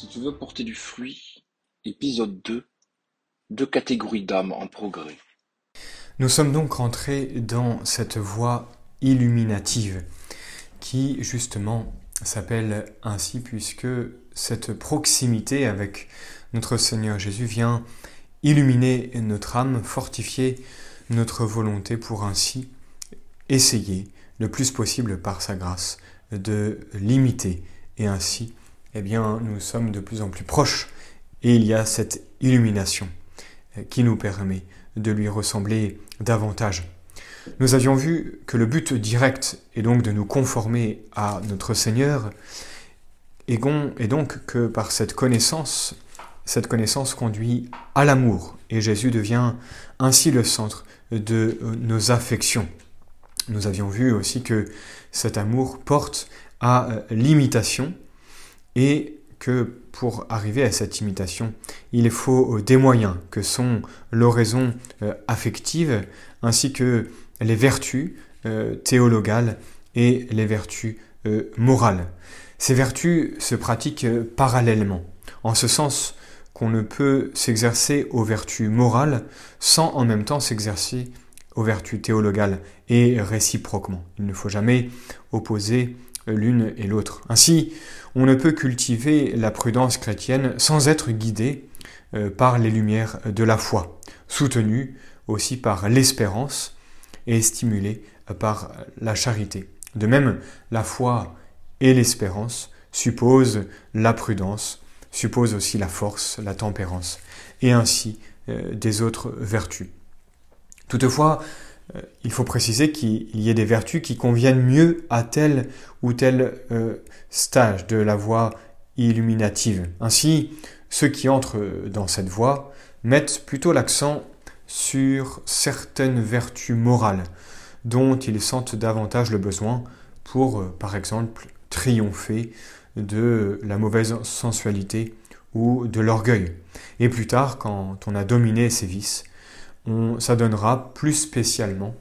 Si tu veux porter du fruit, épisode 2, deux catégories d'âmes en progrès. Nous sommes donc rentrés dans cette voie illuminative qui justement s'appelle ainsi puisque cette proximité avec notre Seigneur Jésus vient illuminer notre âme, fortifier notre volonté pour ainsi essayer le plus possible par sa grâce de l'imiter et ainsi eh bien nous sommes de plus en plus proches et il y a cette illumination qui nous permet de lui ressembler davantage. Nous avions vu que le but direct est donc de nous conformer à notre Seigneur et donc que par cette connaissance, cette connaissance conduit à l'amour et Jésus devient ainsi le centre de nos affections. Nous avions vu aussi que cet amour porte à l'imitation et que pour arriver à cette imitation, il faut des moyens que sont l'oraison euh, affective ainsi que les vertus euh, théologales et les vertus euh, morales. Ces vertus se pratiquent parallèlement, en ce sens qu'on ne peut s'exercer aux vertus morales sans en même temps s'exercer aux vertus théologales et réciproquement. Il ne faut jamais opposer l'une et l'autre. Ainsi, on ne peut cultiver la prudence chrétienne sans être guidé euh, par les lumières de la foi, soutenu aussi par l'espérance et stimulé par la charité. De même, la foi et l'espérance supposent la prudence, supposent aussi la force, la tempérance, et ainsi euh, des autres vertus. Toutefois, il faut préciser qu'il y ait des vertus qui conviennent mieux à tel ou tel euh, stage de la voie illuminative. Ainsi, ceux qui entrent dans cette voie mettent plutôt l'accent sur certaines vertus morales dont ils sentent davantage le besoin pour, euh, par exemple, triompher de la mauvaise sensualité ou de l'orgueil. Et plus tard, quand on a dominé ces vices, on s'adonnera plus spécialement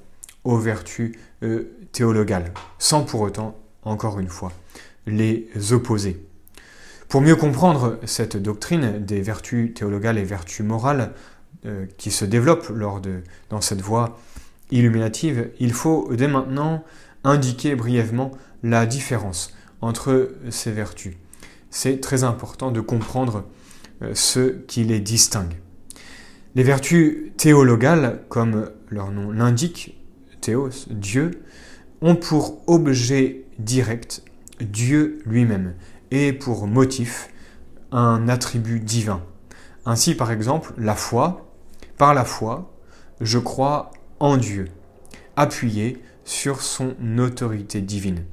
aux vertus euh, théologales, sans pour autant, encore une fois, les opposer. Pour mieux comprendre cette doctrine des vertus théologales et vertus morales euh, qui se développent lors de, dans cette voie illuminative, il faut dès maintenant indiquer brièvement la différence entre ces vertus. C'est très important de comprendre euh, ce qui les distingue. Les vertus théologales, comme leur nom l'indique, théos, Dieu, ont pour objet direct Dieu lui-même et pour motif un attribut divin. Ainsi, par exemple, la foi, par la foi, je crois en Dieu, appuyé sur son autorité divine.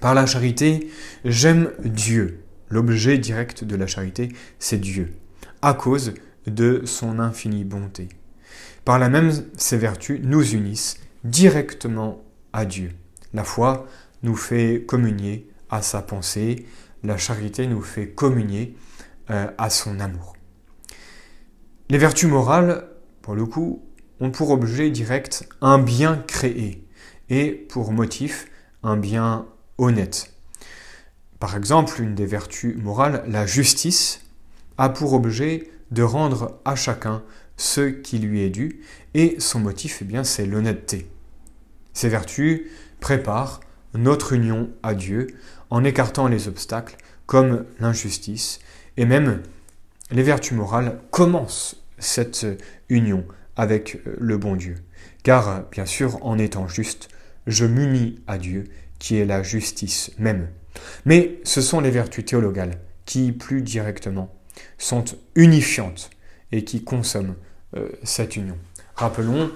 Par la charité, j'aime Dieu. L'objet direct de la charité, c'est Dieu, à cause de son infinie bonté. Par là même, ces vertus nous unissent directement à Dieu. La foi nous fait communier à sa pensée, la charité nous fait communier euh, à son amour. Les vertus morales, pour le coup, ont pour objet direct un bien créé et pour motif un bien honnête. Par exemple, une des vertus morales, la justice, a pour objet de rendre à chacun ce qui lui est dû, et son motif, eh bien, c'est l'honnêteté. Ces vertus préparent notre union à Dieu en écartant les obstacles comme l'injustice, et même les vertus morales commencent cette union avec le bon Dieu. Car, bien sûr, en étant juste, je m'unis à Dieu, qui est la justice même. Mais ce sont les vertus théologales qui, plus directement, sont unifiantes et qui consomment euh, cette union. Rappelons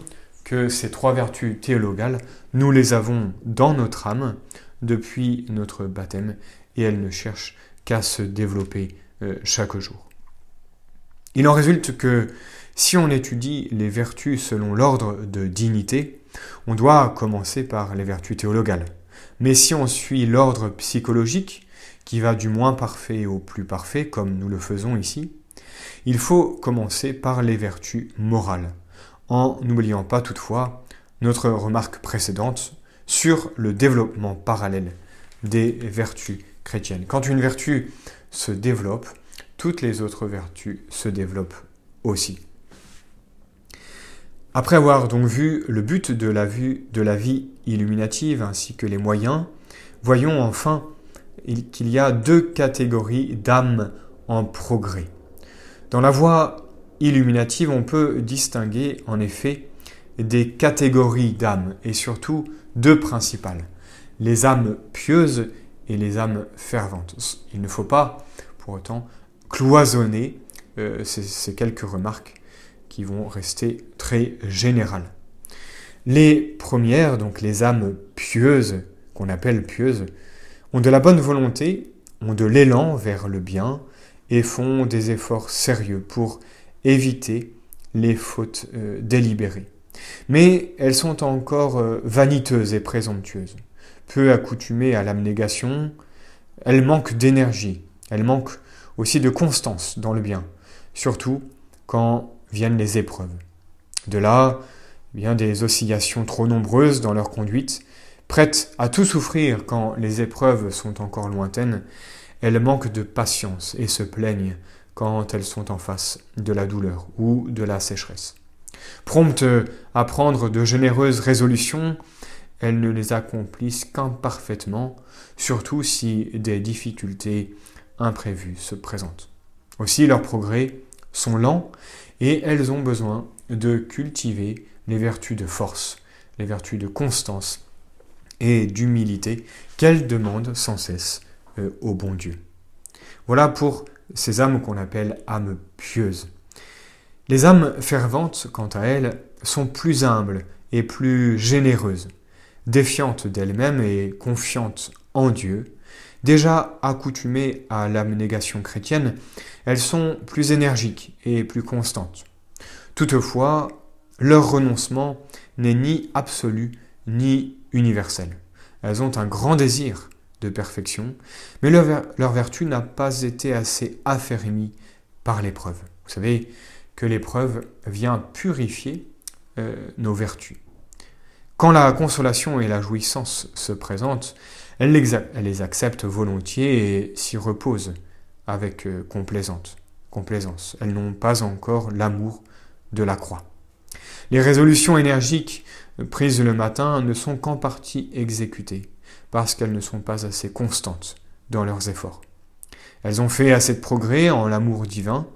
que ces trois vertus théologales, nous les avons dans notre âme depuis notre baptême et elles ne cherchent qu'à se développer euh, chaque jour. Il en résulte que si on étudie les vertus selon l'ordre de dignité, on doit commencer par les vertus théologales. Mais si on suit l'ordre psychologique, qui va du moins parfait au plus parfait, comme nous le faisons ici, il faut commencer par les vertus morales, en n'oubliant pas toutefois notre remarque précédente sur le développement parallèle des vertus chrétiennes. Quand une vertu se développe, toutes les autres vertus se développent aussi. Après avoir donc vu le but de la, vue, de la vie illuminative ainsi que les moyens, voyons enfin qu'il y a deux catégories d'âmes en progrès. Dans la voie illuminative, on peut distinguer en effet des catégories d'âmes et surtout deux principales, les âmes pieuses et les âmes ferventes. Il ne faut pas pour autant cloisonner euh, ces, quelques remarques qui vont rester très générales. Les premières, donc les âmes pieuses, qu'on appelle pieuses, ont de la bonne volonté, ont de l'élan vers le bien et font des efforts sérieux pour éviter les fautes euh, délibérées. Mais elles sont encore euh, vaniteuses et présomptueuses, peu accoutumées à l'abnégation, elles manquent d'énergie, elles manquent aussi de constance dans le bien, surtout quand viennent les épreuves. De là, eh bien des oscillations trop nombreuses dans leur conduite, prêtes à tout souffrir quand les épreuves sont encore lointaines, elles manquent de patience et se plaignent quand elles sont en face de la douleur ou de la sécheresse. Promptes à prendre de généreuses résolutions, elles ne les accomplissent qu'imparfaitement, surtout si des difficultés imprévues se présentent. Aussi leurs progrès sont lents et elles ont besoin de cultiver les vertus de force, les vertus de constance d'humilité qu'elles demandent sans cesse euh, au bon Dieu. Voilà pour ces âmes qu'on appelle âmes pieuses. Les âmes ferventes, quant à elles, sont plus humbles et plus généreuses, défiantes d'elles-mêmes et confiantes en Dieu, Déjà accoutumées à l'abnégation chrétienne, elles sont plus énergiques et plus constantes. Toutefois, leur renoncement n'est ni absolu ni universel. Elles ont un grand désir de perfection, mais leur, vertu n'a pas été assez affermie par l'épreuve. Vous savez que l'épreuve vient purifier euh, nos vertus. Quand la consolation et la jouissance se présentent, elle les, accepte volontiers et s'y repose avec euh, complaisance. complaisance. Elles n'ont pas encore l'amour de la croix. Les résolutions énergiques prises le matin ne sont qu'en partie exécutées, parce qu'elles ne sont pas assez constantes dans leurs efforts. Elles ont fait assez de progrès en l'amour divin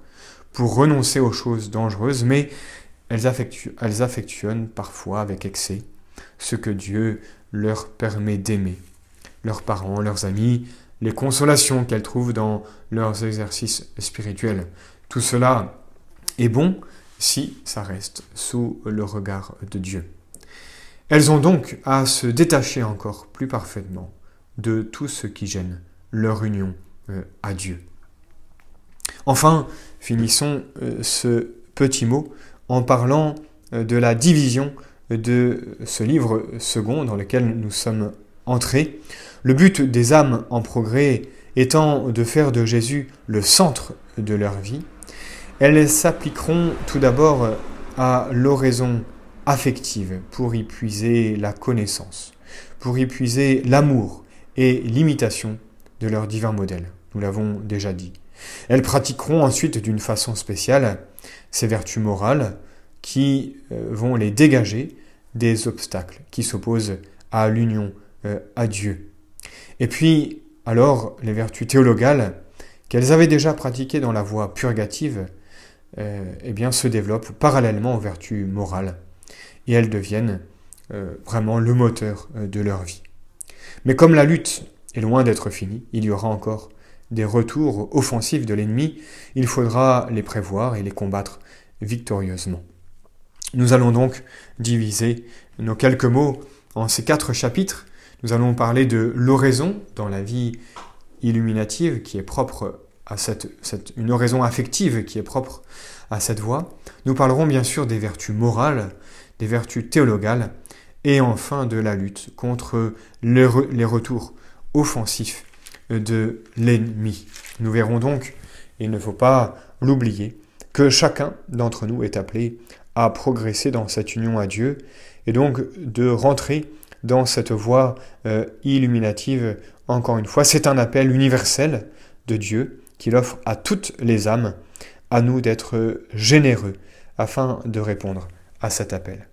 pour renoncer aux choses dangereuses, mais elles, elles affectionnent parfois avec excès ce que Dieu leur permet d'aimer leurs parents, leurs amis, les consolations qu'elles trouvent dans leurs exercices spirituels. Tout cela est bon si ça reste sous le regard de Dieu. Elles ont donc à se détacher encore plus parfaitement de tout ce qui gêne leur union euh, à Dieu. Enfin, finissons euh, ce petit mot en parlant euh, de la division de ce livre second dans lequel nous sommes entrés le but des âmes en progrès étant de faire de Jésus le centre de leur vie, elles s'appliqueront tout d'abord à l'oraison affective pour y puiser la connaissance, pour y puiser l'amour et l'imitation de leur divin modèle. Nous l'avons déjà dit. Elles pratiqueront ensuite d'une façon spéciale ces vertus morales qui euh, vont les dégager des obstacles qui s'opposent à l'union euh, à Dieu. Et puis, alors, les vertus théologales, qu'elles avaient déjà pratiquées dans la voie purgative, euh, eh bien, se développent parallèlement aux vertus morales, et elles deviennent euh, vraiment le moteur euh, de leur vie. Mais comme la lutte est loin d'être finie, il y aura encore des retours offensifs de l'ennemi, il faudra les prévoir et les combattre victorieusement. Nous allons donc diviser nos quelques mots en ces quatre chapitres nous allons parler de l'oraison dans la vie illuminative qui est propre à cette, une oraison affective qui est propre à cette voie. Nous parlerons bien sûr des vertus morales, des vertus théologales et enfin de la lutte contre les, les retours offensifs de l'ennemi. Nous verrons donc, il ne faut pas l'oublier, que chacun d'entre nous est appelé à progresser dans cette union à Dieu et donc de rentrer dans cette voie euh, illuminative. Encore une fois, c'est un appel universel de Dieu qu'il offre à toutes les âmes, à nous d'être généreux afin de répondre à cet appel.